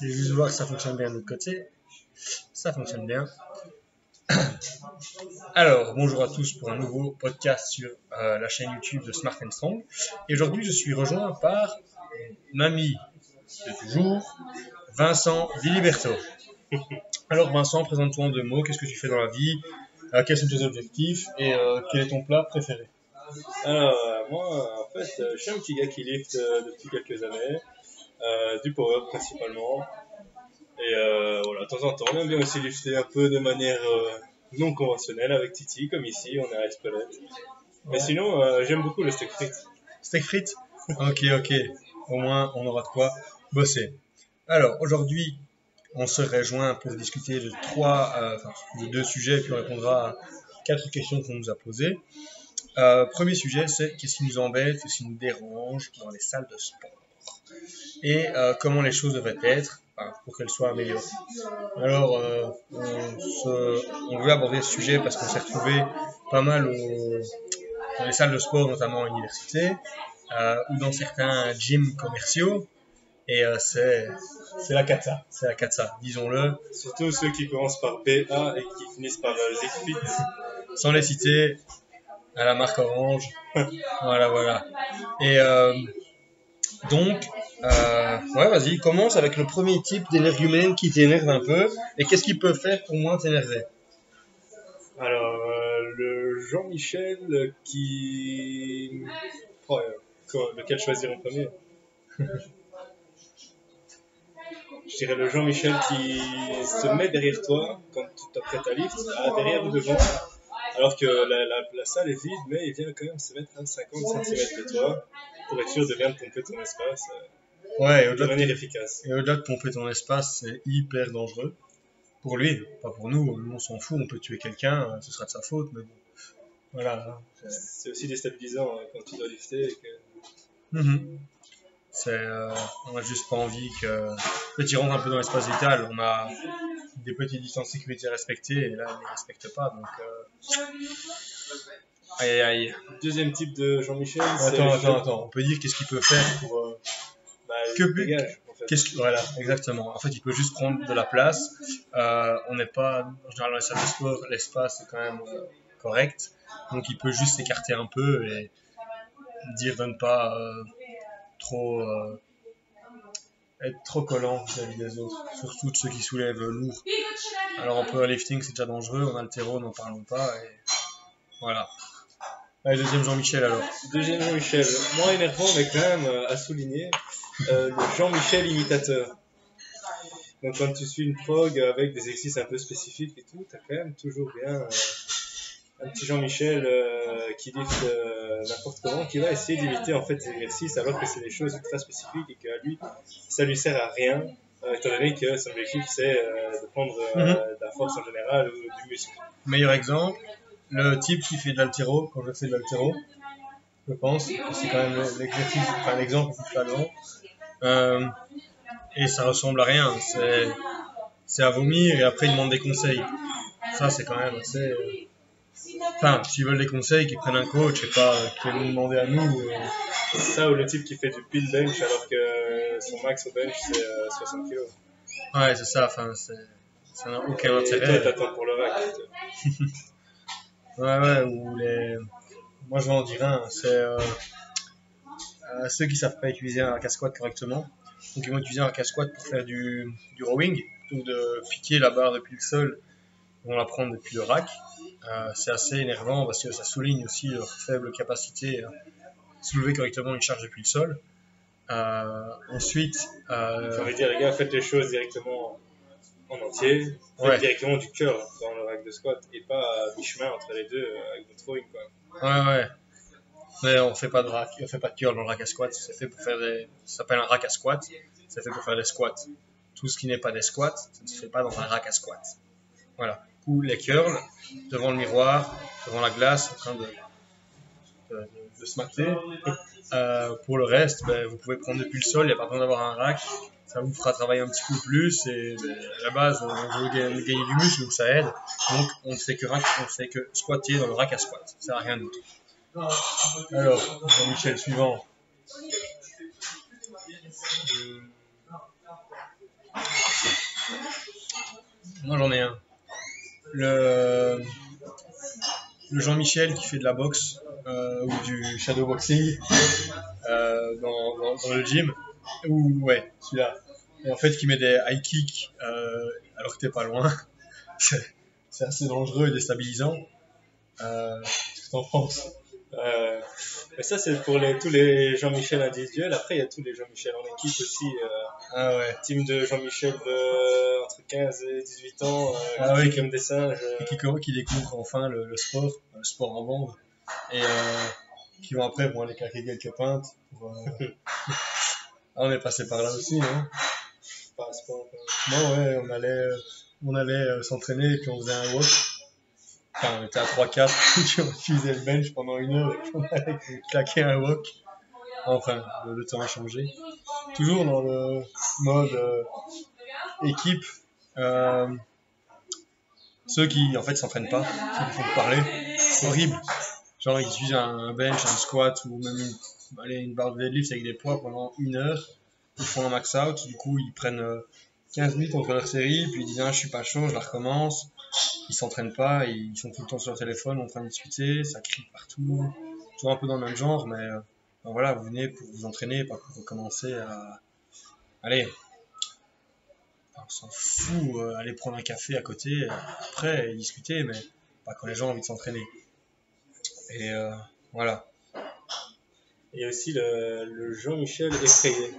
Je vais juste voir que ça fonctionne bien de l'autre côté. Ça fonctionne bien. Alors, bonjour à tous pour un nouveau podcast sur euh, la chaîne YouTube de Smart and Strong. Et aujourd'hui, je suis rejoint par mon ami de toujours, Vincent Viliberto. Alors, Vincent, présente-toi en deux mots. Qu'est-ce que tu fais dans la vie? Euh, Quels sont tes objectifs? Et euh, quel est ton plat préféré? Alors, moi, en fait, je suis un petit gars qui lift depuis quelques années, du power principalement. Et euh, voilà, de temps en temps, on aime bien aussi lifter un peu de manière euh, non conventionnelle avec Titi, comme ici, on est à Espelette. Mais sinon, euh, j'aime beaucoup le steak frites. Steak frites? Ok, ok. Au moins, on aura de quoi bosser. Alors, aujourd'hui, on se rejoint pour discuter de trois, euh, enfin, de deux sujets, puis on répondra à quatre questions qu'on nous a posées. Euh, premier sujet, c'est qu'est-ce qui nous embête, qu'est-ce qui nous dérange dans les salles de sport? Et euh, comment les choses devraient être pour qu'elles soient améliorées. Alors, euh, on, se- on veut aborder ce sujet parce qu'on s'est retrouvé pas mal au- dans les salles de sport, notamment à l'université, euh, ou dans certains gyms commerciaux, et c'est c'est la cata, c'est la cata, disons-le, Surtout ceux qui commencent par BA et qui finissent par Zigfit. sans les citer, à la marque Orange. voilà, voilà. Et donc, euh, ouais, vas-y, commence avec le premier type d'énergumène qui t'énerve un peu, et qu'est-ce qu'il peut faire pour moins t'énerver? Alors, euh, le Jean-Michel qui... Oh, euh, lequel choisir en premier? Je dirais le Jean-Michel qui se met derrière toi quand tu t'apprêtes à lift, derrière ou devant, alors que la, la- la salle est vide, mais il vient quand même se mettre à 50 cm de toi pour être sûr de bien pomper ton espace euh, Ouais, au-delà de, manière efficace. et au-delà de pomper ton espace, c'est hyper dangereux. Pour lui, pas pour nous, nous on s'en fout, on peut tuer quelqu'un, euh, ce sera de sa faute, mais bon. Voilà. c'est- aussi déstabilisant hein, quand tu dois lifter et que Mhm. C'est, euh, on a juste pas envie que. Il rentre un peu dans l'espace vital. On a des petites distances de sécurité à respecter et là, on les respecte pas. Donc, euh, aïe aïe. Deuxième type de Jean-Michel, Attends, attends, attends. On peut dire qu'est-ce qu'il peut faire pour. euh, Bah, Que but- dégage, en fait. qu'est-ce que- voilà, exactement. En fait, il peut juste prendre de la place. Euh, on n'est pas. En général, dans les salles de sport, l'espace est quand même euh, correct. Donc, il peut juste s'écarter un peu et dire de ne pas trop. être trop collant vis-à-vis des autres, surtout de ceux qui soulèvent lourd. Alors en powerlifting c'est déjà dangereux, en altéro n'en parlons pas et voilà. Allez, deuxième Jean-Michel alors. Deuxième Jean-Michel, moins énervant mais quand même euh, à souligner, euh, le Jean-Michel imitateur. Donc quand tu suis une prog avec des exercices un peu spécifiques et tout, t'as quand même toujours bien euh, un petit Jean-Michel qui lift n'importe comment, qui va essayer d'imiter en fait des exercices alors que c'est des choses ultra spécifiques et qu'à lui, ça lui sert à rien, étant donné que son objectif c'est de prendre Mhm. de la force en général ou du muscle. Meilleur exemple, le type qui fait de l'altéro, quand je fais de l'altéro, je pense, que c'est quand même l'exercice, enfin l'exemple le plus flagrant. Euh, et ça ressemble à rien, c'est, à vomir et après ils demandent des conseils. Ça c'est quand même assez... euh, Enfin, s'ils veulent des conseils, qu'ils prennent un coach et pas euh, qu'ils nous demander à nous. euh, Ça ou le type qui fait du pin bench alors que son max au bench c'est euh, 60 kg. Ouais, c'est ça, enfin, c'est, ça n'a aucun Et toi intérêt. t'attends pour le rack. Ouais, ouais, ou les. Moi, je vais en dire un, c'est euh, euh, ceux qui savent pas utiliser un casquat correctement. Donc, ils vont utiliser un casquat pour faire du, du rowing, ou de piquer la barre depuis le sol. Ils vont la prendre depuis le rack. Euh, c'est assez énervant parce que ça souligne aussi leur faible capacité à soulever correctement une charge depuis le sol. Ensuite, envie de dire, les gars, faites les choses directement en entier. Ouais. directement du cœur dans le rack de squat et pas à mi-chemin entre les deux euh, avec votre throwing. Quoi. Ouais, ouais. Mais on fait pas de rack, on fait pas de curl dans le rack à squat. C'est fait pour faire des, ça s'appelle un rack à squat. C'est fait pour faire des squats. Tout ce qui n'est pas des squats, ça ne se fait pas dans un rack à squat. Voilà. Ou les curls devant le miroir, devant la glace, en train de- de se mater. Euh, pour le reste, ben, vous pouvez prendre depuis le sol. Il n'y a pas besoin d'avoir un rack ça vous fera travailler un petit peu plus et ben, à la base on veut gagner, du muscle donc ça aide. Donc on ne fait que rack, on fait que squatter dans le rack à squat. Ça n'a rien d'autre. Alors Jean-Michel suivant. Euh, moi j'en ai un. Le, Jean-Michel qui fait de la boxe euh, ou du shadowboxing euh, dans, dans, dans le gym. Ou ouais, celui-là. Et en fait qui met des high kicks euh, alors que t'es pas loin. C'est assez dangereux et déstabilisant. Euh, Qu'est-ce que t'en penses? Euh, mais ça, c'est pour les, tous les Jean-Michel individuels. Après, il y a tous les Jean-Michel en équipe aussi. Euh, Ah ouais. team de Jean-Michel de entre 15 et 18 ans, Ah qui oui. crient comme des singes. Et qui, co- qui découvrent enfin le, le sport, le sport en bande, et qui vont après vont aller claquer quelques pintes. Pour, on est passé par là aussi, non euh, Non, ouais, on allait, on allait euh, s'entraîner et puis on faisait un walk. Enfin, on était à 3-4, puis on utilisait le bench pendant une heure et puis on allait claquer un walk. Enfin, le, temps a changé. Toujours dans le mode euh, équipe. euh, ceux qui, en fait, s'entraînent pas, qui font que parler, horrible. Genre, ils utilisent un bench, un squat ou même une, allez, une barre de deadlift avec des poids pendant une heure. Ils font un max out, du coup, ils prennent euh, 15 minutes entre leur série, puis ils disent ah, je suis pas chaud, je la recommence. Ils s'entraînent pas, ils sont tout le temps sur leur téléphone en train de discuter, ça crie partout. Toujours un peu dans le même genre, mais euh, ben voilà, vous venez pour vous entraîner, pas pour recommencer à. Allez, on s'en fout, euh, aller prendre un café à côté, euh, après, et discuter, mais pas quand les gens ont envie de s'entraîner. Et euh, voilà. Il y a aussi le, le Jean-Michel effrayé.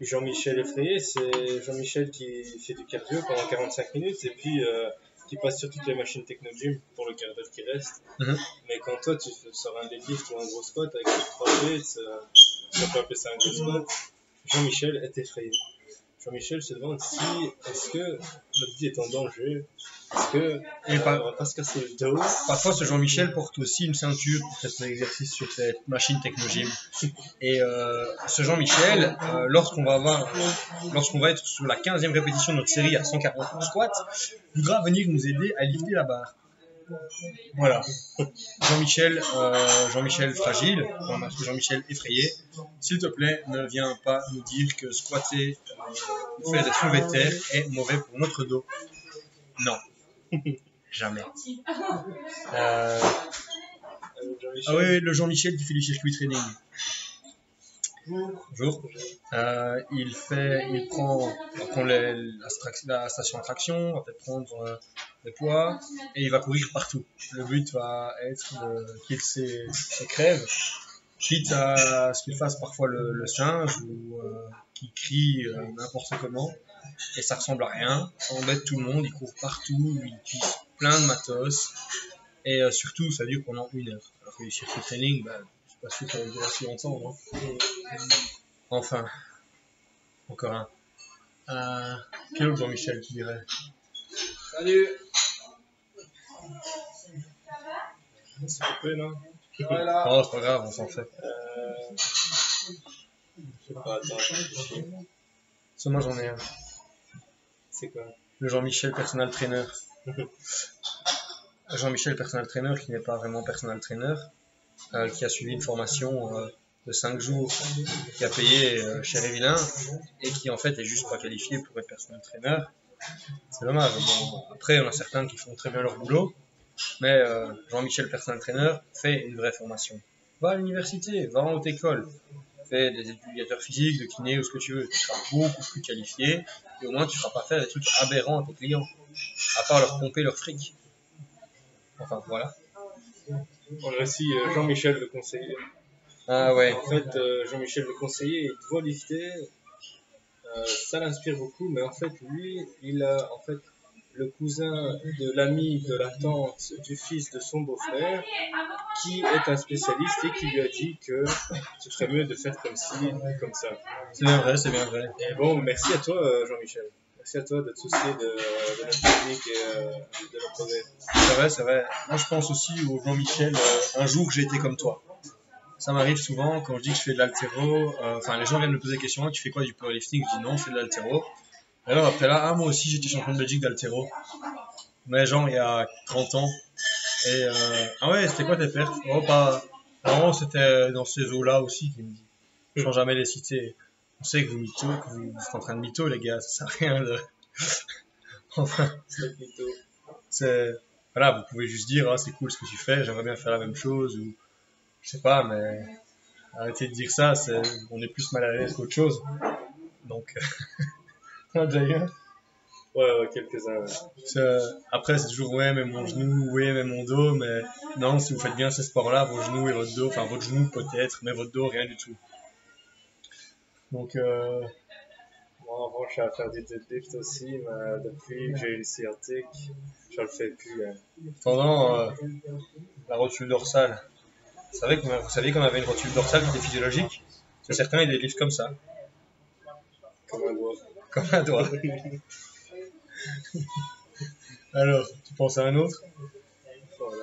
Jean-Michel effrayé, c'est Jean-Michel qui fait du cardio pendant 45 minutes et puis euh, qui passe sur toutes les machines Technogym pour le quart d'heure qui reste. Mhm. Mais quand toi tu fais- sors un deadlift ou un gros squat avec les 3 plates, on peut appeler ça un gros squat, Jean-Michel est effrayé. Jean-Michel se demande si est-ce que notre vie est en danger, est-ce que Et euh, pas- on va pas se casser le dos. Parfois, ce Jean-Michel porte aussi une ceinture pour faire son exercice sur cette machine Technogym. Et euh, ce Jean-Michel, euh, lorsqu'on va avoir, lorsqu'on va être sur la 15e répétition de notre série à 140 squats, voudra venir nous aider à lifter la barre. Voilà. Jean-Michel, euh, Jean-Michel fragile, Jean-Michel effrayé, s'il te plaît, ne viens pas nous dire que squatter, ou faire des soulevés de terre est mauvais pour notre dos. Non. Jamais. Euh, ah oui, le Jean-Michel qui fait du circuit training. Bonjour. Euh, il fait, il prend, la, station attraction, va peut-être prendre des poids et il va courir partout. Le but va être qu'il se, se crève, quitte à ce qu'il fasse parfois le, singe ou euh, qu'il crie euh, n'importe comment et ça ressemble à rien. Ça embête tout le monde, il court partout, il utilise plein de matos et euh, surtout ça dure pendant une heure. Alors que le circuit training, bah, je suis pas sûr que ça va durer si longtemps. non Enfin, encore un. Euh, quel autre Jean-Michel tu dirais? Salut c'est coupé, non Voilà Oh, c'est pas grave, on s'en fait. Euh, Je sais pas, attends, je réfléchis. Ça, moi j'en ai un. C'est quoi? Le Jean-Michel personal trainer. Jean-Michel personal trainer qui n'est pas vraiment personal trainer, euh, qui a suivi une formation euh, de 5 jours, qui a payé euh, cher et vilain, et qui en fait est juste pas qualifié pour être personal trainer. C'est dommage. Bon, après, on a certains qui font très bien leur boulot, mais euh, Jean-Michel personal trainer fait une vraie formation. Va à l'université, va en haute école, fais des éducateurs physiques, de kiné ou ce que tu veux. Tu seras beaucoup plus qualifié et au moins tu ne feras pas faire des trucs aberrants à tes clients, à part leur pomper leur fric. Enfin voilà. On a aussi euh, Jean-Michel le conseiller. Ah ouais. En fait, euh, Jean-Michel le conseiller, il doit lifter. Ça l'inspire beaucoup, mais en fait, lui, il a en fait le cousin de l'ami, de la tante, du fils de son beau-frère, qui est un spécialiste et qui lui a dit que ce serait mieux de faire comme ci, comme ça. C'est bien vrai, c'est bien vrai. Et bon, merci à toi, euh, Jean-Michel. Merci à toi de te soucier de, de notre technique et euh, de notre progrès. C'est vrai, c'est vrai. Moi je pense aussi au Jean-Michel, euh, un jour j'ai été comme toi. Ça m'arrive souvent quand je dis que je fais de l'altéro, euh, enfin les gens viennent me poser des questions, tu fais quoi du powerlifting? Je dis non, je fais de l'altéro. Alors après là, ah moi aussi j'étais champion de Belgique d'altéro. Mais genre il y a 30 ans. Et euh, ah ouais, c'était quoi tes pertes? Oh pas. Non, c'était dans ces eaux-là aussi qu'il me dit. Sans jamais les citer. On sait que vous mytho, que vous êtes en train de mytho les gars, ça sert à rien de. Enfin, C'est voilà, vous pouvez juste dire ah, c'est cool ce que tu fais, j'aimerais bien faire la même chose ou je sais pas, mais arrêtez de dire ça, c'est on est plus mal à l'aise qu'autre chose. Donc, t'en as déjà eu un Ouais, ouais, quelques-uns. ouais. Après, c'est toujours ouais, mais mon genou, ouais, mais mon dos, mais non, si vous faites bien ces sports-là, vos genoux et votre dos, enfin votre genou peut-être, mais votre dos, rien du tout. Donc, euh, Moi, avant, je suis à faire du deadlift aussi, mais depuis que j'ai eu le sciatique, je le fais plus. hein. pendant euh, la rotule dorsale, vous savez qu'on avait une rotule dorsale qui était physiologique C'est certains, ils délivrent comme ça, Comme un doigt. comme un doigt. Alors, tu penses à un autre Voilà.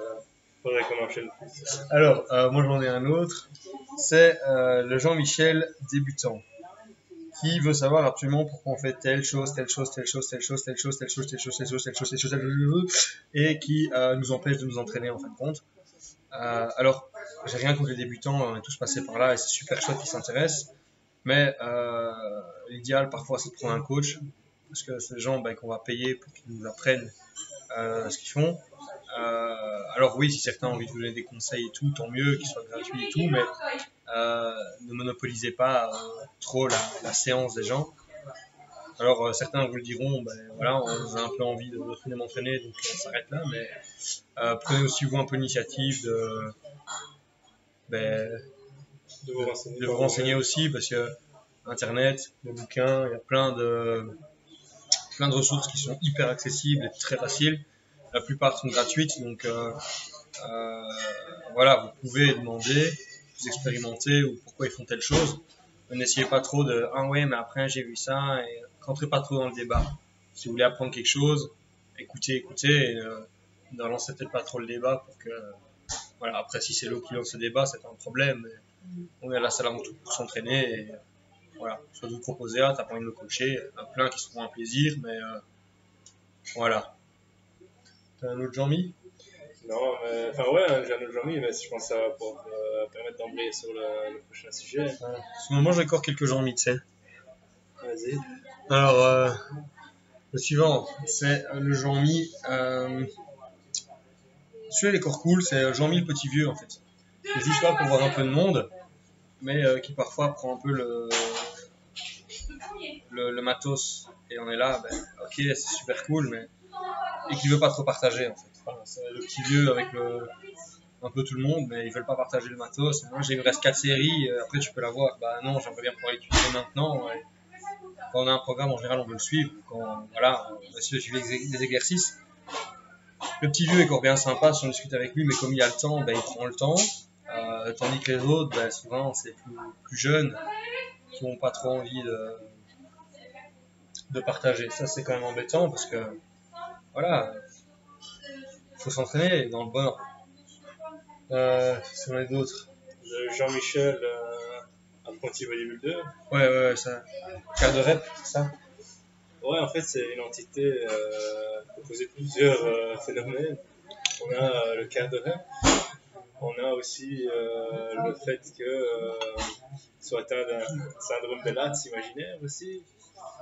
Faudrait qu'on enchaîne plus. Alors, euh, moi j'en ai un autre. C'est euh, le Jean-Michel débutant qui veut savoir absolument pourquoi on fait telle chose, telle chose, telle chose, telle chose, telle chose, telle chose, telle chose, telle chose, telle chose, telle chose, telle chose, et qui euh, nous empêche de nous entraîner en fin de compte. Euh, alors, j'ai rien contre les débutants, on est tous passés par là et c'est super chouette qu'ils s'intéressent, mais euh, l'idéal parfois c'est de prendre un coach parce que c'est des gens ben, qu'on va payer pour qu'ils nous apprennent euh, ce qu'ils font. Euh, alors oui, si certains ont envie de vous donner des conseils et tout, tant mieux, qu'ils soient gratuits et tout, mais euh, ne monopolisez pas trop la, séance des gens. Alors certains vous le diront, ben, voilà, on a un peu envie de retourner m'entraîner, donc on s'arrête là, mais prenez aussi vous un peu l'initiative de, ben, De vous renseigner. de vous renseigner aussi, parce que Internet, les bouquins, il y a plein de, plein de ressources qui sont hyper accessibles et très faciles. La plupart sont gratuites, donc euh, euh, voilà, vous pouvez demander, vous expérimenter ou pourquoi ils font telle chose. N'essayez pas trop de ah ouais, mais après j'ai vu ça et rentrez pas trop dans le débat. Si vous voulez apprendre quelque chose, écoutez, écoutez, et euh, ne lancez peut-être pas trop le débat pour que voilà. Après, si c'est l'eau qui lance le débat, c'est pas un problème. on est à la salle avant tout pour s'entraîner et euh, voilà. Soit vous proposez ah t'as pas envie de me coacher, il y en a plein qui seront un plaisir, mais euh, voilà. T'as un autre Jean-Mi? Non, mais. Enfin, ouais, j'ai un autre Jean-Mi, mais je pense que ça va pouvoir euh, permettre d'embrayer sur le, le prochain sujet. Sinon, moi j'ai encore quelques Jean-Mi, tu sais. Vas-y. Alors, euh, le suivant, c'est euh, le Jean-Mi. Euh, celui-là, il est encore cool, c'est Jean-Mi le petit vieux en fait. Il est juste là pour voir un peu de monde, mais euh, qui parfois prend un peu le, le, matos. Et on est là, ben, ok, c'est super cool, mais. Et qui veut pas trop partager en fait. C'est le petit vieux avec le, un peu tout le monde, mais ils veulent pas partager le matos. Moi, j'ai il me reste 4 séries, euh, après tu peux l'avoir. Bah non, j'aimerais bien pouvoir l'utiliser maintenant. ouais quand on a un programme, en général, on veut le suivre. Quand, voilà, on essaie de suivre les, les exercices. Le petit vieux est encore bien sympa si on discute avec lui, mais comme il a le temps, ben, il prend le temps. Euh, tandis que les autres, ben, souvent, c'est plus, plus jeunes qui n'ont pas trop envie de, de partager. Ça, c'est quand même embêtant parce que, voilà, il faut s'entraîner dans le bon ordre. Euh, si on a d'autres. Jean-Michel, euh, apprenti bodybuilder. Ouais, ouais, ouais, ça. Quart de rep, c'est ça? Ouais, en fait, c'est une entité euh, composée de plusieurs euh, phénomènes. On a euh, le quart rep. On a aussi le fait que soit atteint d'un syndrome de Latz imaginaire aussi.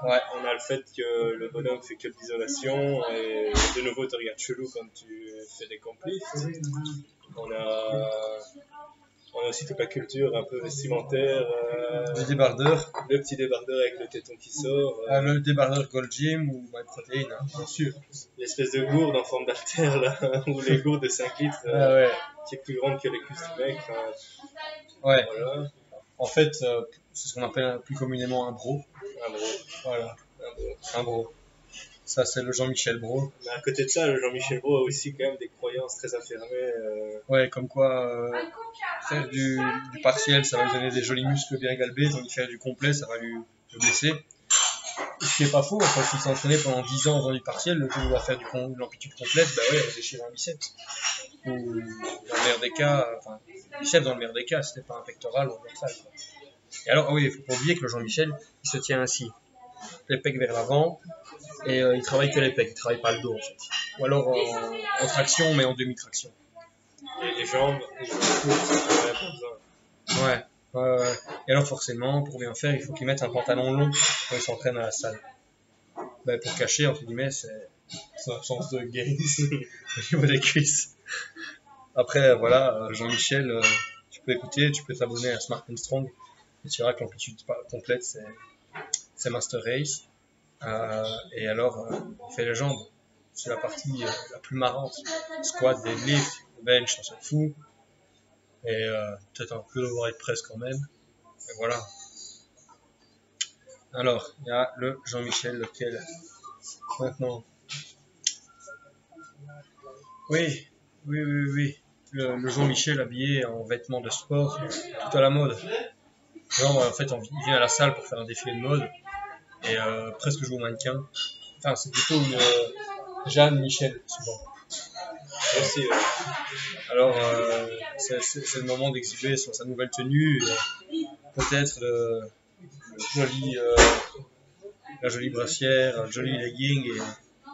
Ouais. On a le fait que le bonhomme fait que de l'isolation et de nouveau te regarde chelou quand tu fais des complices. On a, on a aussi toute la culture un peu vestimentaire, euh, Le débardeur. le petit débardeur avec le téton qui sort. euh, Ah, le débardeur Gold Gym ou My Protein, hein, bien sûr. l'espèce de gourde en forme d'artère là, ou les gourdes de 5 litres euh, Ah ouais. qui est plus grande que les cuisses du mec. enfin, Ouais. voilà, En fait, c'est ce qu'on appelle plus communément un bro. un gros, Voilà. un gros. Un bro. Ça, c'est le Jean-Michel Bro. Mais à côté de ça, le Jean-Michel Brault a aussi quand même des croyances très affirmées. euh, Ouais, comme quoi euh, faire du, du partiel, ça va lui donner des jolis muscles bien galbés, tandis que faire du complet, ça va lui le blesser. Ce qui est pas faux, quand il s'est entraîné pendant 10 ans dans du partiel, le jour où il va faire du con- de l'amplitude complète, bah ouais, il va déchirer un biceps. Ou dans le meilleur des cas, enfin, biceps dans le meilleur des cas, c'était pas un pectoral ou un dorsal. Et alors, ah oui, il faut pas oublier que le Jean-Michel, il se tient ainsi. Les pecs vers l'avant, et euh, il travaille que les pecs, il travaille pas le dos en fait. Ou alors en, en traction, mais en demi-traction. et les jambes, les jambes courtes. Ouais. ouais. Et alors forcément, pour bien faire, il faut qu'il mette un pantalon long quand il s'entraîne à la salle. Ben, pour cacher, entre guillemets, ses, son absence de gains au niveau des cuisses. Après, voilà, euh, Jean-Michel, euh, tu peux écouter, tu peux t'abonner à Smart and Strong. Et tu verras que l'amplitude complète, c'est, c'est Master Race. Euh, et alors, euh, il fait les jambes. C'est la partie euh, la plus marrante. Squat, deadlift, bench, on s'en fout. Et euh, peut-être un peu d'overhead press quand même. Et voilà. Alors, il y a le Jean-Michel, lequel maintenant. Oui, oui, oui, oui. Le, le Jean-Michel habillé en vêtements de sport, tout à la mode. Genre, en fait, on- vient à la salle pour faire un défilé de mode et euh, presque jouer au mannequin. Enfin, c'est plutôt une euh, Jeanne Michel, souvent. Merci. ouais. Alors, euh, c'est le moment d'exhiber sur sa nouvelle tenue, peut-être le, le joli, euh, la jolie brassière, le joli legging, et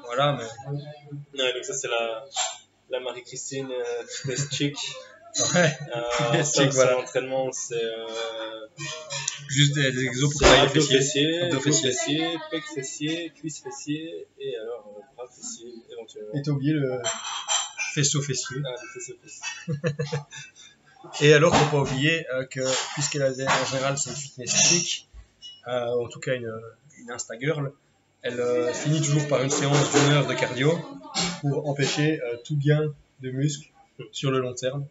voilà, mais Ouais, donc ça, c'est la, la Marie-Christine euh, chick. ouais, Euh, ça, chick, son voilà. entraînement, c'est euh, juste des, des exos pour travailler abdos fessiers. Abdos fessiers. fessiers, pecs fessiers, cuisses fessiers, et alors euh, bras fessiers, éventuellement. Et t'as oublié le faisceau fessier. Ah, les fessiers fessiers. Et alors, faut pas oublier euh, que, puisqu'elle a en général c'est une fitness chic, euh, en tout cas une, une Insta girl, elle euh, finit toujours par une séance d'une heure de cardio pour empêcher euh, tout gain de muscle sur le long terme.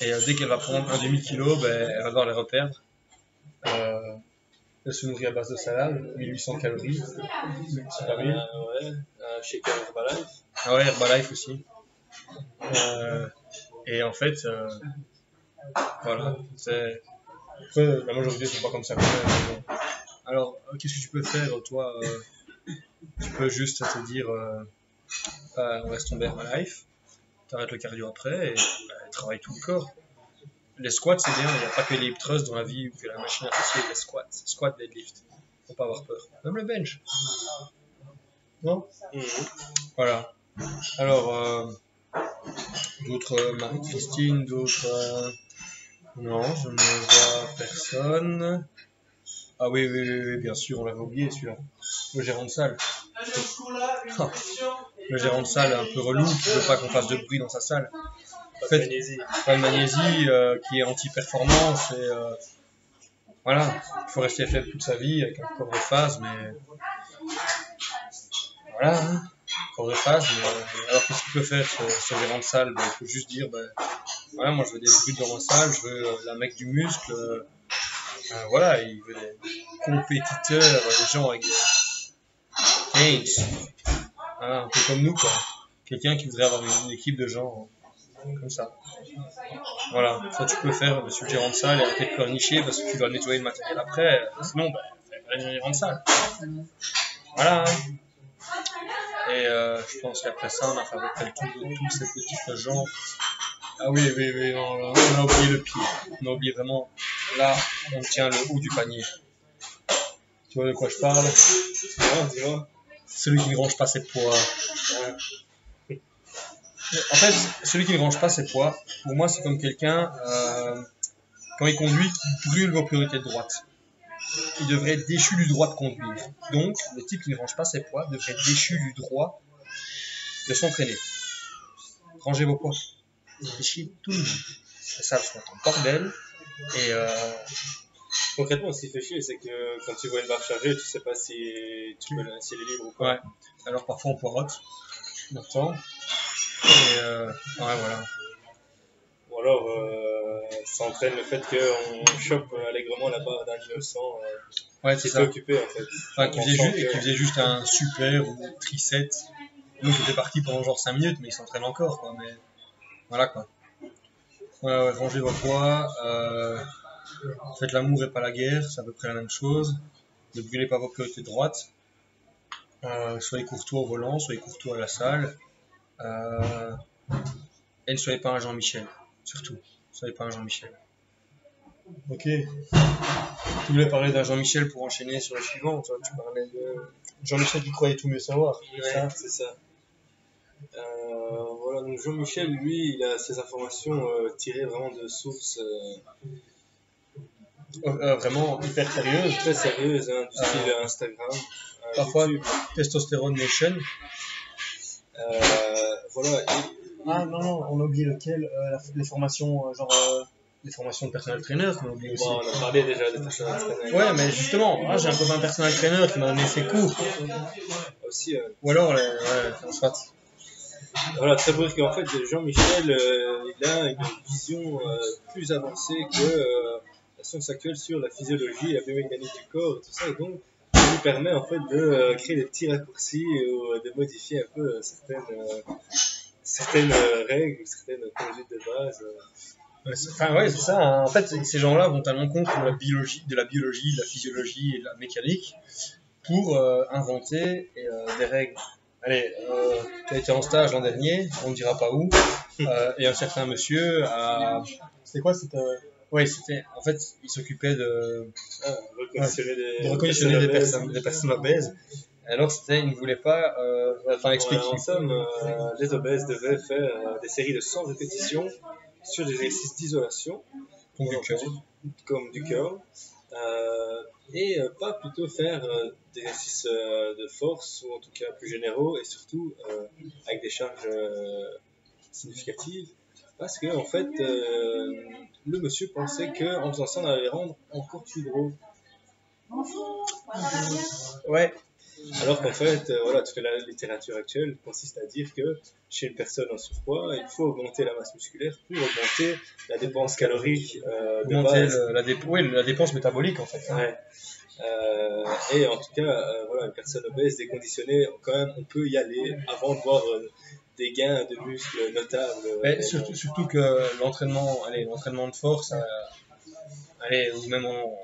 Et euh, dès qu'elle va prendre un demi-kilo, ben, elle va devoir les reperdre. Euh, elle se nourrit à base de salade, 1800 calories. C'est pas Euh, mal. ouais, un shaker Herbalife. Ah ouais, Herbalife aussi. Euh, et en fait, euh, voilà, c'est. Après, la majorité sont pas comme ça. Alors, euh, qu'est-ce que tu peux faire, toi euh, Tu peux juste te dire, euh, bah, on laisse tomber Herbalife, t'arrêtes le cardio après et bah, travaille tout le corps. Les squats, c'est bien, il n'y a pas que les hip thrusts dans la vie ou que la machine fessier, les squats, squat, deadlift. Faut pas avoir peur. Même le bench. Non? Voilà. Alors, euh, d'autres euh, Marie-Christine, d'autres. euh, non, je ne vois personne. Ah oui, oui, oui, oui, bien sûr, on l'avait oublié celui-là. Le gérant de salle. Ah, le gérant de salle un peu relou qui veut pas qu'on fasse de bruit dans sa salle. Pas Fait- de magnésie. Pas de magnésie, euh, qui est anti-performance et. euh, voilà, il faut rester faible toute sa vie avec un corps de phase, mais. Voilà, hein, corps de phase, mais. euh, alors qu'est-ce qu'il peut faire ce, ce gérant de salle? Ben, Il faut juste dire ben, voilà, moi je veux des brutes dans ma salle, je veux euh, la mec du muscle. voilà, il veut des compétiteurs, des gens avec des gains. Voilà, un peu comme nous, quoi. Quelqu'un qui voudrait avoir une équipe de gens euh, comme ça. Voilà, ça tu peux faire, monsieur le gérant de salle, et arrêter de pleurnicher parce que tu dois nettoyer le matériel après. euh, Sinon, ben, le gérant de salle. Voilà. hein. Et euh, je pense qu'après ça, on a fait à peu près tous ces petites gens. Ah oui, oui, oui, on, a oublié le pied. On a oublié vraiment. Là, on tient le haut du panier. Tu vois de quoi je parle? Dis-moi, dis-moi. Celui qui ne range pas ses poids. En fait, celui qui ne range pas ses poids, pour moi, c'est comme quelqu'un, euh, quand il conduit, qui brûle vos priorités de droite. Il devrait être déchu du droit de conduire. Donc, le type qui ne range pas ses poids devrait être déchu du droit de s'entraîner. Rangez vos poids. Chier tout le monde. La salle soit en bordel. Et euh, Concrètement, ce qui fait chier, c'est que quand tu vois une barre chargée, tu sais pas si, tu peux, si elle est libre ou pas. Ouais. alors parfois on poirote. Pourtant. Et euh, ouais, voilà. Ou alors, euh, ça entraîne le fait qu'on chope allègrement la barre d'un innocent euh, Ouais, qui s'est occupé en fait. Enfin, qui faisait, sent ju- que- qui faisait juste un super ou triset. Nous, c'était parti pendant genre 5 minutes, mais il s'entraîne encore, quoi. Mais voilà, quoi. Ouais, ouais, rangez vos poids. Euh, faites l'amour et pas la guerre, c'est à peu près la même chose. Ne brûlez pas vos priorités de droite. Euh, soyez courtois au volant, soyez courtois à la salle. Euh, et ne soyez pas un Jean-Michel, surtout. Ne soyez pas un Jean-Michel. Ok. Tu voulais parler d'un Jean-Michel pour enchaîner sur le suivant, toi. Tu parlais de Jean-Michel qui croyait tout mieux savoir. c'est Ouais, ça c'est ça. Euh, voilà, donc Jean-Michel, lui, il a ses informations euh, tirées vraiment de sources euh, Euh, euh, vraiment hyper sérieuse. très sérieuses, hein, du Euh, style Instagram, euh, parfois- YouTube. Testosterone Nation. Euh, voilà. Et- Ah non, non, on a oublié lequel euh, la- Les formations, euh, genre euh, les formations de personnel trainer, on a oublié aussi. bon, on a parlé déjà des personnes entraîneurs. Ouais, mais justement, moi j'ai un copain personnel trainer qui m'a donné ses cours. Aussi, euh, Ou alors, les- ouais, soit. voilà, très beau qu'en fait, Jean-Michel, euh, il a une vision euh, plus avancée que euh, la science actuelle sur la physiologie, la biomécanique du corps et tout ça. Et donc, permet en fait de euh, créer des petits raccourcis ou euh, de modifier un peu euh, certaines, certaines règles ou certaines conduites de base. c'est- Enfin, ouais, c'est ça. hein. En fait, ces gens-là vont tellement compte de la biologie, de la biologie, de la physiologie et de la mécanique pour euh, inventer euh, des règles. Allez, euh, tu as été en stage l'an dernier, on ne dira pas où, euh, et un certain monsieur a. C'était quoi C'était. Ouais, c'était. En fait, il s'occupait de, Ah, reconditionner des, de reconditionner des personnes, des personnes obèses. Alors, c'était, il ne voulait pas. Euh, enfin, explique. Ouais, en somme, euh, les obèses devaient faire euh, des séries de 100 répétitions sur des exercices d'isolation, Donc, du cœur. comme du cœur, euh, et pas plutôt faire des exercices de force, ou en tout cas plus généraux, et surtout avec des charges significatives, parce que en fait, le monsieur pensait qu'en faisant ça, on allait les rendre encore plus gros. Ouais, Alors qu'en fait, euh, voilà, toute la littérature actuelle consiste à dire que chez une personne en surpoids, il faut augmenter la masse musculaire pour augmenter la dépense calorique euh, de augmenter base. le- la, ouais, la dépense métabolique en fait. hein. Ouais. Euh, et en tout cas, euh, voilà, une personne obèse, déconditionnée, quand même, on peut y aller avant de voir euh, des gains de muscles notables. Mais Euh, surtout, surtout que l'entraînement, allez, l'entraînement de force, euh, allez, ou même en,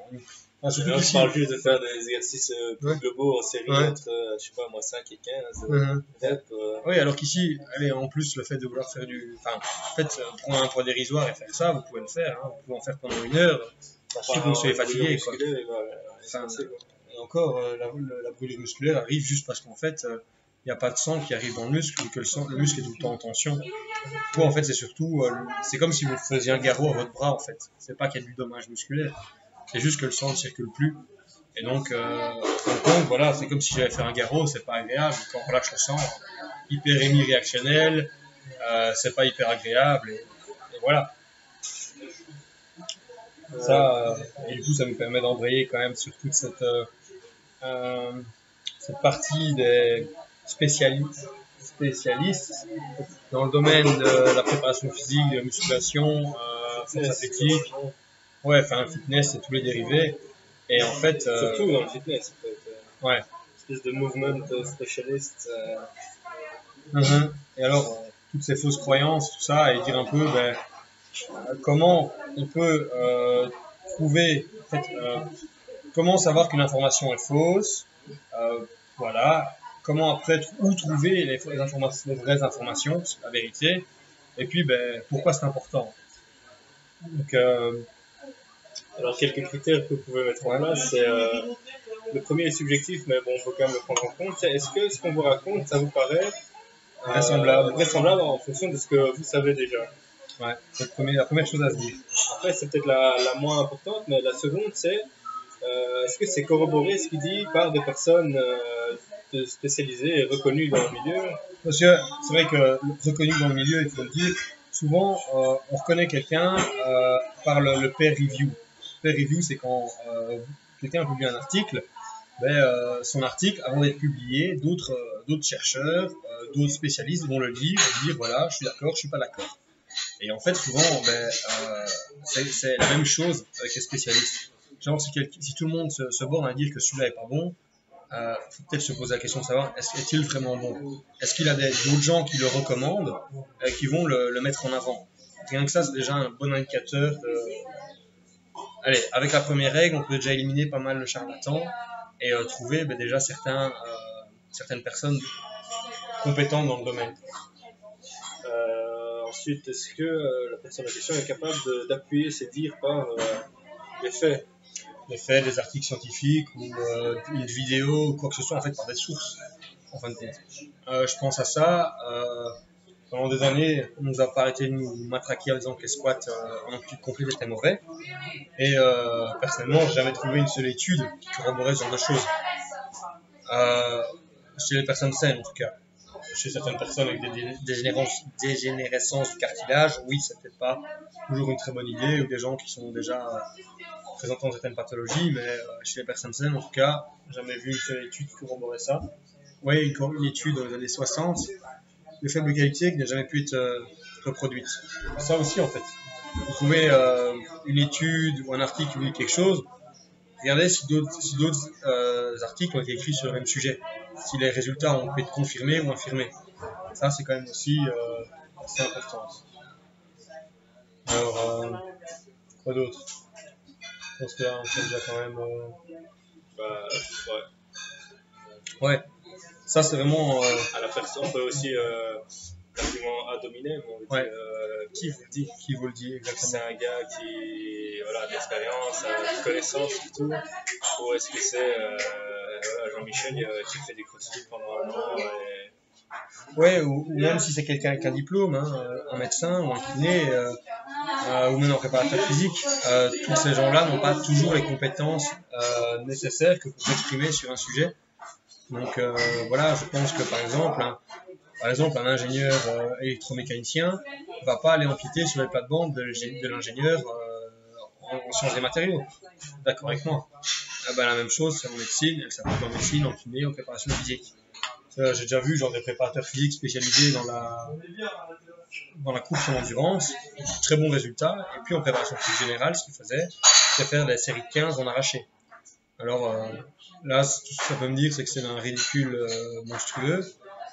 enfin, surtout Là, je qu'ici- parle juste de faire des exercices euh, plus Ouais. globaux en série Ouais. entre, euh, je sais pas, moi, 5 et 15 euh, Mhm. reps. euh, Oui, alors qu'ici, allez, en plus, le fait de vouloir faire du, enfin, en fait, prendre un poids dérisoire et faire ça, vous pouvez le faire, hein, vous pouvez en faire pendant une heure. Si vous soyez fatigué, quoi. et voilà, Enfin. Et encore, la, la brûlure musculaire arrive juste parce qu'en fait, il n'y a pas de sang qui arrive dans le muscle, que le, sang, le muscle est tout le temps en tension. Vous, en fait, c'est surtout, euh, c'est comme si vous faisiez un garrot à votre bras, en fait. C'est pas qu'il y a du dommage musculaire, c'est juste que le sang ne circule plus. Et donc, euh, voilà, c'est comme si j'allais faire un garrot, c'est pas agréable. Quand on relâche le sang, hyperémie réactionnelle, euh, c'est pas hyper agréable. Et, voilà. Ça, euh, et du coup, ça nous permet d'embrayer quand même sur toute cette, euh, cette partie des spécialistes dans le domaine de la préparation physique, de la musculation, euh, force athlétique, ouais, enfin fitness et tous les dérivés. Et en fait, euh, Surtout dans le fitness, en fait. euh, ouais. espèce de movement specialist. Mhm. Et alors, toutes ces fausses croyances, tout ça, et dire un peu ben, comment on peut euh, trouver, en fait, euh, comment savoir qu'une information est fausse, euh, voilà, comment après, où trouver les, vraies informations, les vraies informations, la vérité, et puis ben, pourquoi c'est important. Donc, euh, Alors, quelques critères que vous pouvez mettre en place, c'est euh, le premier est subjectif, mais bon, il faut quand même le prendre en compte. C'est est-ce que ce qu'on vous raconte, ça vous paraît euh, Vraisemblable. vraisemblable en fonction de ce que vous savez déjà? Ouais, c'est la première chose à se dire. Après, c'est peut-être la, la moins importante, mais la seconde, c'est est-ce que c'est corroboré ce qu'il dit par des personnes spécialisées et reconnues dans le milieu Parce que c'est vrai que reconnu dans le milieu, il faut le dire, souvent euh, on reconnaît quelqu'un euh, par le, le peer review. Peer review, c'est quand euh, quelqu'un publie un article, ben, euh, son article, avant d'être publié, d'autres chercheurs, d'autres spécialistes vont le lire et dire voilà, je suis d'accord, je suis pas d'accord. Et en fait, souvent, ben, c'est la même chose avec les spécialistes. Genre, si tout le monde se, se borne à dire que celui-là est pas bon, euh, faut peut-être se poser la question de savoir est-il vraiment bon? Est-ce qu'il a d'autres gens qui le recommandent, euh, qui vont le, mettre en avant? Rien que ça, c'est déjà un bon indicateur. De... Allez, avec la première règle, on peut déjà éliminer pas mal le charlatan et euh, trouver ben, déjà certains, euh, certaines personnes compétentes dans le domaine. Ensuite, est-ce que la personne en question est capable de- d'appuyer ses dires par les faits? Des faits, des articles scientifiques ou euh, une vidéo ou quoi que ce soit en fait par des sources en fin de compte. Euh, je pense à ça. euh, pendant des années, on nous a pas arrêté de nous matraquer en disant que les squats en amplitude complète étaient mauvais. Et personnellement, j'ai jamais trouvé une seule étude qui corroborait ce genre de choses. Chez les personnes saines en tout cas. chez certaines personnes avec des dégénérescences du cartilage, oui, c'est peut-être pas toujours une très bonne idée, ou des gens qui sont déjà présentant certaines pathologies, mais euh, chez les personnes saines, en tout cas, jamais vu une seule étude qui corroborait ça. Oui, une, une étude dans les années 60 de faible qualité qui n'a jamais pu être euh, reproduite. Ça aussi, en fait. Vous trouvez euh, une étude ou un article qui dit quelque chose, regardez si d'autres articles ont été écrits sur le même sujet, si les résultats ont pu être confirmés ou infirmés. Ça, c'est quand même aussi assez important. Alors, quoi d'autre? On fait déjà quand même. euh, Bah, ouais. Ouais, ça c'est vraiment. euh, À la personne, on peut aussi euh, l'argument à dominer, mais on veut Ouais. dire, euh, qui vous le dit qui vous le dit exactement. C'est un gars qui voilà, a de l'expérience, a de connaissances surtout, ou est-ce que c'est voilà, Jean-Michel qui fait des crossfit pendant un an et... Ouais, ou, ou même si c'est quelqu'un avec un diplôme, hein, un médecin ou un kiné, euh, euh, ou même un préparateur physique, euh, tous ces gens-là n'ont pas toujours les compétences euh, nécessaires que pour s'exprimer sur un sujet. Donc euh, voilà, je pense que par exemple, un, par exemple, un ingénieur euh, électromécanicien va pas aller empiéter sur les plates-bandes de l'ingénieur euh, en, en sciences des matériaux. D'accord avec moi Ah ben, La même chose, c'est en médecine, elle s'applique en médecine, en kiné, en préparation physique. J'ai déjà vu genre des préparateurs physiques spécialisés dans la dans la course en endurance, très bons résultats. Et puis en préparation physique générale, ce qu'ils faisaient, c'était faire des séries de 15 en arraché. Alors euh, là, tout ce que ça peut me dire, c'est que c'est un ridicule euh, monstrueux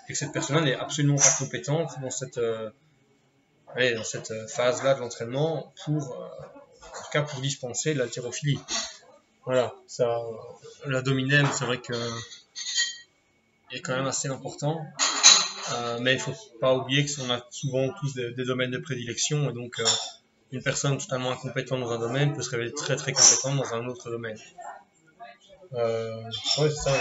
et que cette personne-là n'est absolument pas compétente dans cette euh, allez, dans cette phase-là de l'entraînement pour en tout cas pour dispenser de l'haltérophilie. Voilà, ça, la dominème, c'est vrai que est quand même assez important. Euh, mais il faut pas oublier qu'on a souvent tous des, des domaines de prédilection et donc euh, une personne totalement incompétente dans un domaine peut se révéler très très compétente dans un autre domaine. Euh, ouais, ça.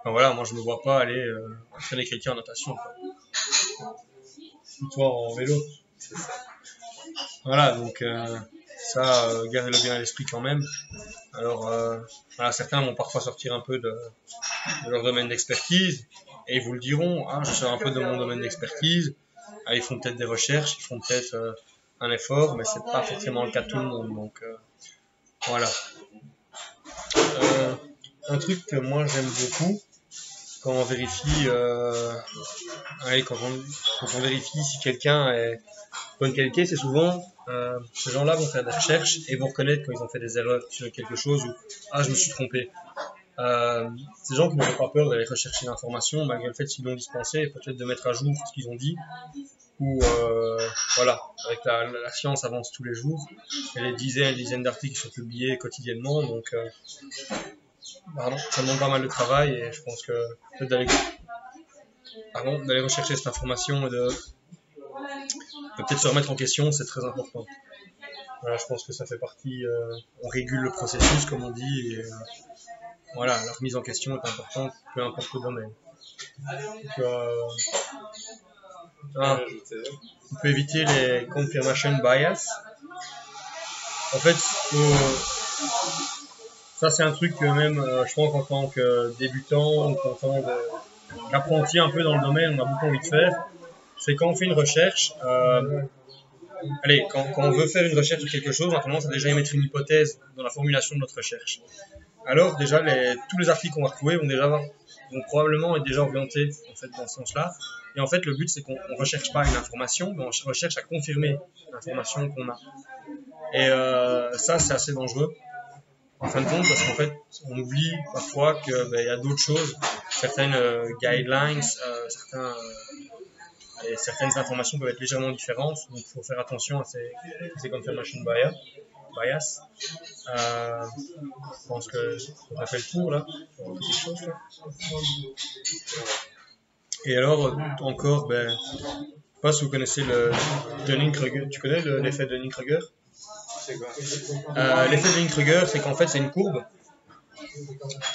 Enfin, voilà, moi je me vois pas aller euh, entraîner quelqu'un en natation. Quoi. Toi en vélo. Voilà, donc euh, ça, euh, gardez-le bien à l'esprit quand même. Alors, euh, certains vont parfois sortir un peu de, leur domaine d'expertise et ils vous le diront, ah, je sors un peu de mon domaine d'expertise. Ah, ils font peut-être des recherches, ils font peut-être euh, un effort, mais c'est pas forcément le cas de tout le monde. Donc voilà. Un truc que moi j'aime beaucoup quand on vérifie, euh, quand, on, vérifie si quelqu'un est bonne qualité, c'est souvent euh, ces gens-là vont faire des recherches et vont reconnaître quand ils ont fait des erreurs sur quelque chose ou ah je me suis trompé. Euh, ces gens qui n'ont pas peur d'aller rechercher l'information malgré le fait qu'ils l'ont dispensé peut-être de mettre à jour ce qu'ils ont dit ou euh, voilà avec la, science avance tous les jours il y a des dizaines et dizaines d'articles qui sont publiés quotidiennement donc pardon, ça demande pas mal de travail et je pense que d'aller rechercher cette information et de, peut-être se remettre en question c'est très important je pense que ça fait partie euh, on régule le processus comme on dit et euh, voilà, la remise en question est importante, peu importe le domaine. Donc, euh, ah, on peut éviter les confirmation bias. En fait, ça c'est un truc que même, euh, je pense qu'en tant que débutant ou en tant qu'apprenti un peu dans le domaine, on a beaucoup envie de faire. C'est quand on fait une recherche, euh, allez, quand, on veut faire une recherche sur quelque chose, on a tendance à déjà émettre une hypothèse dans la formulation de notre recherche. Alors déjà, tous les articles qu'on va retrouver vont déjà vont probablement être déjà orientés en fait dans ce sens-là. Et en fait, le but c'est qu'on ne recherche pas une information, mais on recherche à confirmer l'information qu'on a. Et euh, ça, c'est assez dangereux en fin de compte parce qu'en fait, on oublie parfois qu'il y a d'autres choses, certaines euh, guidelines, euh, certains, euh, certaines informations peuvent être légèrement différentes, donc il faut faire attention à ces, ces confirmation bias. bias. Je pense que on a fait le tour là. Et alors, encore, ben, je sais pas si vous connaissez le Dunning-Kruger. Tu connais le- l'effet Dunning-Kruger? C'est quoi euh, L'effet Dunning-Kruger, c'est qu'en fait, c'est une courbe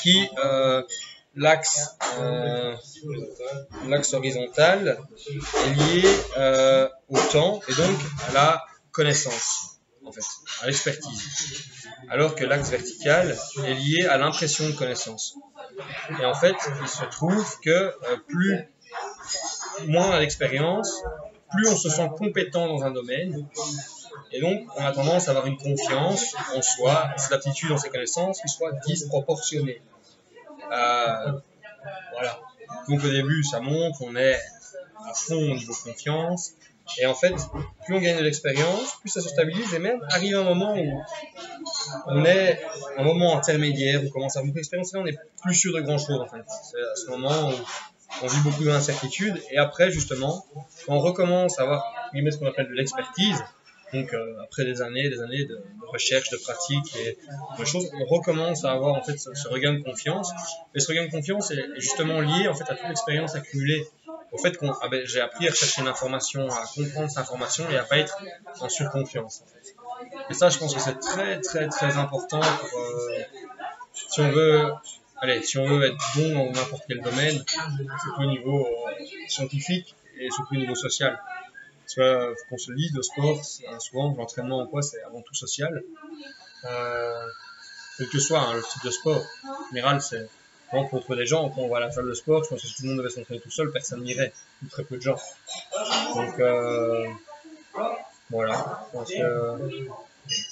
qui, euh, l'axe euh, l'axe horizontal est lié au temps et donc à la connaissance, en fait, à l'expertise. Alors que l'axe vertical est lié à l'impression de connaissance. Et en fait, il se trouve que plus moins on a d'expérience, plus on se sent compétent dans un domaine. Et donc, on a tendance à avoir une confiance en soi, cette aptitude dans ses connaissances qui soit disproportionnée. Euh, voilà. Donc au début, ça monte, on est à fond au niveau confiance. Et en fait, plus on gagne de l'expérience, plus ça se stabilise. Et même arrive un moment où on est un moment intermédiaire, on commence à beaucoup d'expérience, là on n'est plus sûr de grand chose en fait. C'est à ce moment où on vit beaucoup d'incertitudes. Et après, justement, quand on recommence à avoir ce qu'on appelle de l'expertise, donc euh, après des années, des années de, recherche, de pratique et de choses, on recommence à avoir en fait ce, ce regain de confiance. Et ce regain de confiance est, justement lié en fait à toute l'expérience accumulée. Au fait qu'on ah ben, j'ai appris à chercher une information, à comprendre cette information et à pas être en surconfiance. Et ça, je pense que c'est très très très important pour euh, si on veut allez, si on veut être bon dans n'importe quel domaine, surtout au niveau euh, scientifique et surtout au niveau social. Que faut qu'on se le dise, le sport, souvent l'entraînement en quoi, c'est avant tout social. Euh, quel que soit hein, le type de sport. En général, c'est on trouve des gens, quand on va à la salle de sport, je pense que si tout le monde devait s'entraîner tout seul, personne n'irait, ou très peu de gens. Donc euh, voilà, pense que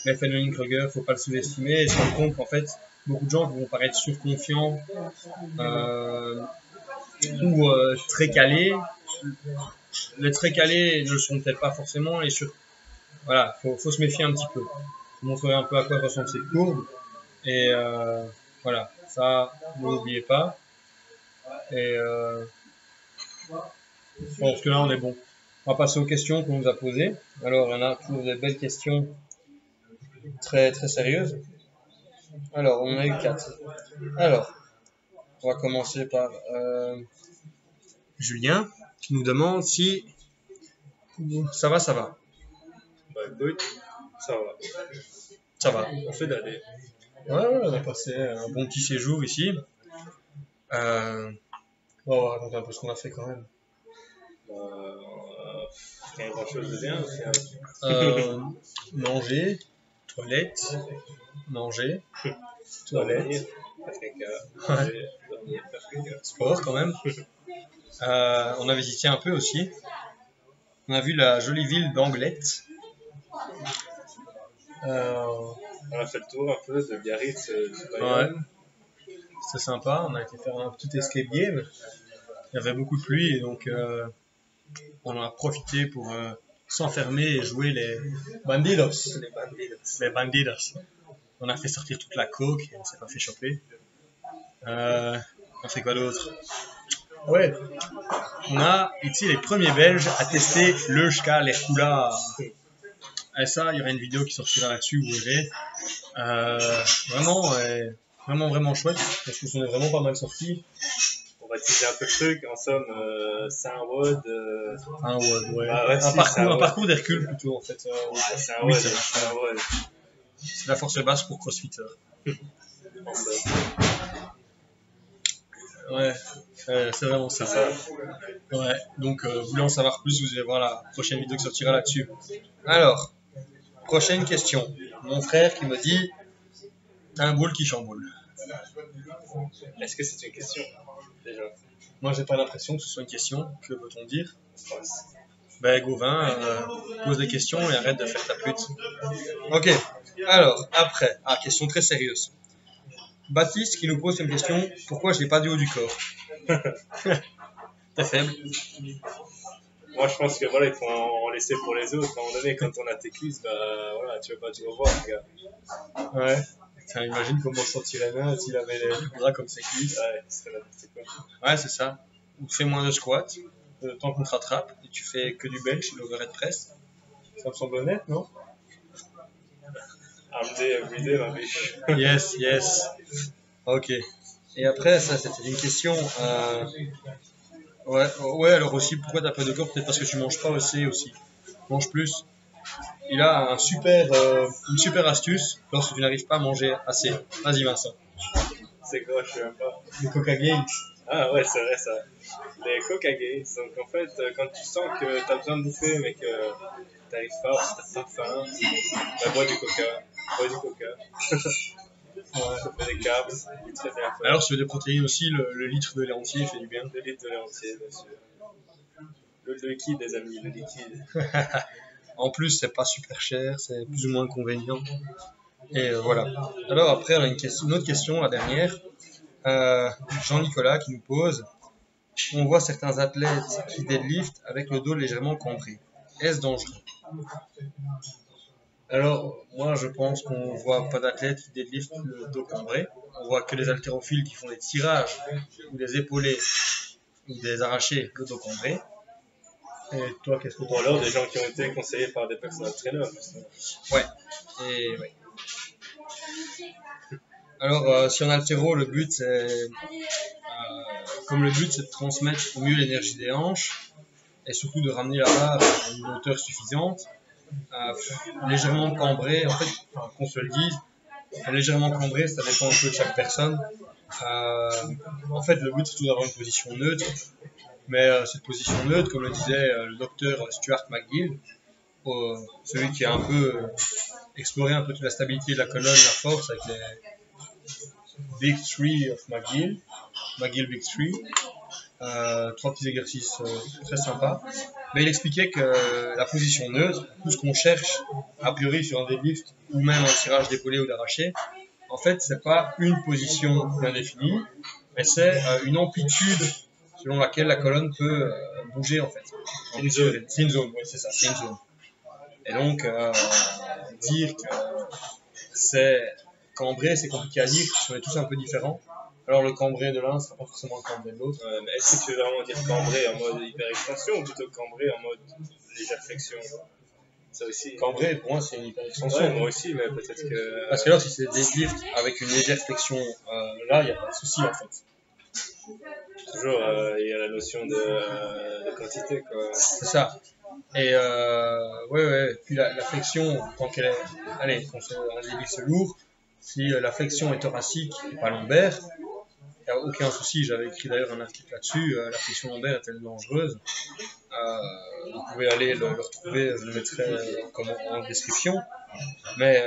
le phénomène Kruger, faut pas le sous-estimer et se rendre compte qu'en fait, beaucoup de gens vont paraître surconfiants euh, ou euh, très calés. Les très calés ne le sont peut-être pas forcément et sur... voilà, faut, faut se méfier un petit peu. Montrer un peu à quoi ressemblent ces courbes et euh, voilà, ça ne l'oubliez pas. Et euh, je pense que là on est bon. On va passer aux questions qu'on nous a posées. Alors, il y en a toujours des belles questions très très sérieuses. Alors, on a eu 4. Alors, on va commencer par euh, Julien qui nous demande si ça va, ça va. Bah écoute, ça va. Ça va. On fait d'aller. Ouais, ouais, on a passé un bon petit séjour ici. Euh, on va raconter un peu ce qu'on a fait quand même. Euh, a grand chose de bien. Euh, manger, toilette, manger, toilette, sport quand même. Euh, on a visité un peu aussi. On a vu la jolie ville d'Anglette. Euh, On a fait le tour un peu de Biarritz, euh, ouais, c'est sympa. On a été faire un petit escape game. Il y avait beaucoup de pluie et donc euh, on en a profité pour euh, s'enfermer et jouer les bandidos. Les bandidos. Les bandidos. On a fait sortir toute la coke et on s'est pas fait choper. Euh, on fait quoi d'autre? Ouais, on a ici les premiers Belges à tester le Ska, les Kula. Et ça, il y aura une vidéo qui sortira là-dessus, vous verrez. Euh, vraiment, ouais, vraiment, vraiment chouette. Parce que sont vraiment pas mal sortis. On va teaser un peu le truc. En somme, euh, Saint-Wod. Euh, Un, ouais. Ah ouais, un, si, c'est parcours, un un parcours d'Hercule plutôt, en fait. Ouais, c'est vrai. Saint-Wod. C'est la force basse pour CrossFitter. Ouais, euh, c'est vraiment ça. Ouais, donc euh, voulez en savoir plus, vous allez voir la prochaine vidéo qui sortira là-dessus. Alors, prochaine question. Mon frère qui me dit un boule qui chamboule. Est-ce que c'est une question Déjà? Moi, j'ai pas l'impression que ce soit une question. Que veut-on dire? Ben, Gauvin, euh, pose des questions et arrête de faire ta pute. Ok, alors, après, ah, question très sérieuse. Baptiste qui nous pose une question pourquoi je n'ai pas du haut du corps T'es faible Moi, je pense que voilà, il faut en laisser pour les autres. À un moment donné, quand on a tes cuisses, bah voilà, tu veux pas tout revoir, les gars. Ouais. Tiens, imagine comment se sentirait bien s'il avait les bras comme ses cuisses. Ouais, c'est ça. Ou fais moins de squats, le temps qu'on te rattrape, et tu fais que du bench et l'overhead press. Ça me semble honnête, non? I'm every day, ma biche. Yes, yes. Ok. Et après, ça, c'était une question. euh, Ouais, ouais, alors aussi, pourquoi t'as pas de corps? Peut-être parce que tu manges pas assez aussi. Mange plus. Il a un super, euh, une super astuce lorsque tu n'arrives pas à manger assez. Vas-y, Vincent. C'est quoi, je sais même pas. Le Coca Games. Ah ouais, c'est vrai ça. Les Coca Games. Donc en fait, euh, quand tu sens que t'as besoin de bouffer mais que t'arrives pas, ou si t'as pas faim, bah bois du Coca. Bois du Coca. Ça fait des carbs. Alors, protéines aussi, le, le litre de lait entier fait du bien. deux litres de lait entier, bien sûr. Le, le liquide, les amis, le liquide. En plus, c'est pas super cher, c'est plus ou moins convénient. Et euh, voilà. Alors après, on a une, question, une autre question, la dernière. Euh, Jean-Nicolas qui nous pose On voit certains athlètes qui deadlift avec le dos légèrement cambré. Est-ce dangereux? Alors, moi, je pense qu'on voit pas d'athlètes qui deadlift le dos cambré. On voit que les haltérophiles qui font des tirages ou des épaulés ou des arrachés le dos cambré. Et toi, qu'est-ce que tu Ou alors des gens qui ont été conseillés par des trainers. justement? Ouais. Et ouais. Alors, euh, si en altéro, le but c'est, euh, comme le but c'est de transmettre au mieux l'énergie des hanches et surtout de ramener la barre à une hauteur suffisante, légèrement cambré, en fait, qu'on se le dise, légèrement cambré, ça dépend un peu de chaque personne. Euh, en fait, le but c'est tout d'avoir une position neutre, mais euh, cette position neutre, comme le disait euh, le docteur Stuart McGill, celui qui a un peu exploré un peu toute la stabilité de la colonne, la force avec les Big Three of McGill, McGill Big Three. Euh, trois petits exercices euh, très sympas. Mais il expliquait que la position neutre, tout ce qu'on cherche a priori sur un deadlift ou même un tirage d'épaulé ou d'arraché, en fait, c'est pas une position bien définie, mais c'est euh, une amplitude selon laquelle la colonne peut bouger en fait. Une zone. C'est une zone, oui, c'est ça, c'est une zone. Et donc, dire que c'est cambré, c'est compliqué à dire, parce qu'on est tous un peu différents. Alors, le cambré de l'un, c'est pas forcément le cambré de l'autre. Euh, est-ce que tu veux vraiment dire cambré en mode hyper-extension ou plutôt cambré en mode légère flexion Ça aussi. Cambré, pour moi, c'est une hyper extension. Ouais, moi aussi, mais peut-être que. Parce que là, si c'est des lifts avec une légère flexion, euh, là, il n'y a pas de souci en fait. Toujours, euh, il y a la notion de, euh, de quantité, quoi. C'est ça. Et euh, ouais, ouais. Puis la, la flexion, tant qu'elle est. Allez, quand c'est un délift lourd, si euh, la flexion est thoracique et pas lombaire, aucun souci. J'avais écrit d'ailleurs un article là-dessus. euh, la flexion lombaire est-elle dangereuse? Euh, Vous pouvez aller le, retrouver, je le mettrai euh, comme en, description. Mais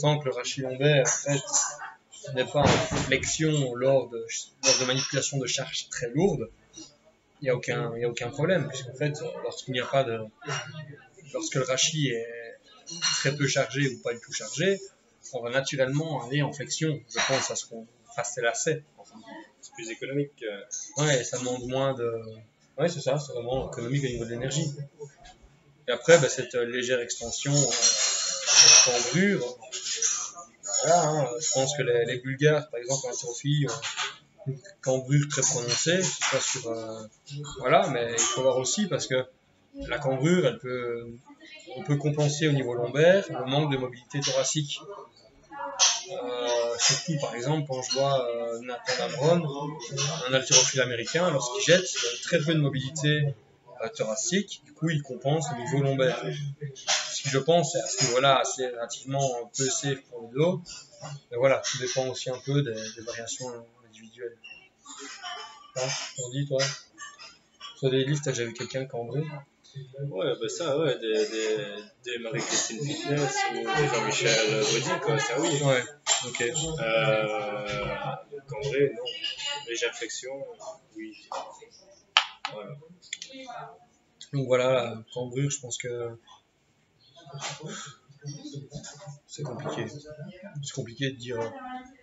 tant que le rachis lombaire, n'est pas en flexion lors de, lors de manipulation de charges très lourdes, il n'y a, aucun- a aucun problème, puisqu'en fait, lorsqu'il n'y a pas de. Lorsque le rachis est très peu chargé ou pas du tout chargé, on va naturellement aller en flexion, je pense, à ce qu'on lacets. Enfin, C'est plus économique. euh. Ouais, ça demande moins de. Ouais, c'est ça, c'est vraiment économique au niveau de l'énergie. Et après, bah, cette euh, légère extension euh, cette cambrure, voilà, hein, je pense que les, les Bulgares, par exemple, en haltérophilie, ont une cambrure très prononcée, soit sur. euh, voilà, mais il faut voir aussi parce que la cambrure, elle peut. On peut compenser au niveau lombaire le manque de mobilité thoracique. Euh, surtout, par exemple, quand je vois euh, Nathan Labron, un haltérophile américain, lorsqu'il jette, très peu de mobilité euh, thoracique, du coup il compense au niveau lombaire. Ce qui je pense est à ce assez relativement peu safe pour le dos. Mais voilà, tout dépend aussi un peu des, variations individuelles. On dit toi? Des déjà vu quelqu'un Ouais, bah ça, ouais, des, des, des Marie-Christine Fitness ou des Jean-Michel Body, quoi, ça oui. Ouais, ok. Euh, non. Légère flexion, oui. Voilà. Donc voilà, cambrure, je pense que c'est compliqué. C'est compliqué de dire. euh,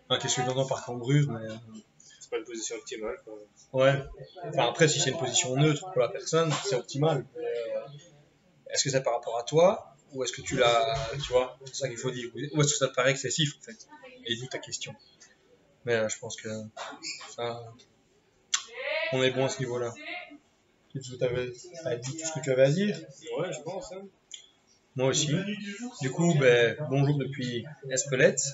enfin, Qu'est-ce que tu entends par cambrure, mais euh, pas une position optimale, quoi. ouais. Enfin après, si c'est une position neutre pour la personne, c'est optimal. Euh, est-ce que c'est par rapport à toi ou est-ce que tu l'as, tu vois, c'est ça qu'il faut dire. Ou est-ce que ça te paraît excessif en fait? Et d'où ta question. Mais euh, je pense que ça, on est bon à ce niveau-là. Tu avais dit tout ce que tu avais à dire? Ouais, je pense, hein. Moi aussi. Du coup, ben, bonjour depuis Espelette.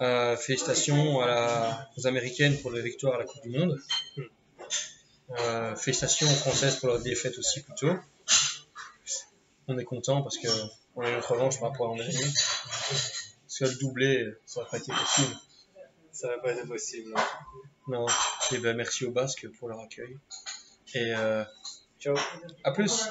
Euh, félicitations à la- aux Américaines pour leur victoire à la Coupe du Monde. Euh, félicitations aux Françaises pour leur défaite aussi plus tôt. On est content parce que on a notre revanche par rapport à l'an dernier. Parce que le doublé, ça n'aurait pas été possible. Ça va pas être possible. non. Non. Et ben, merci aux Basques pour leur accueil. Et euh, Ciao. à plus.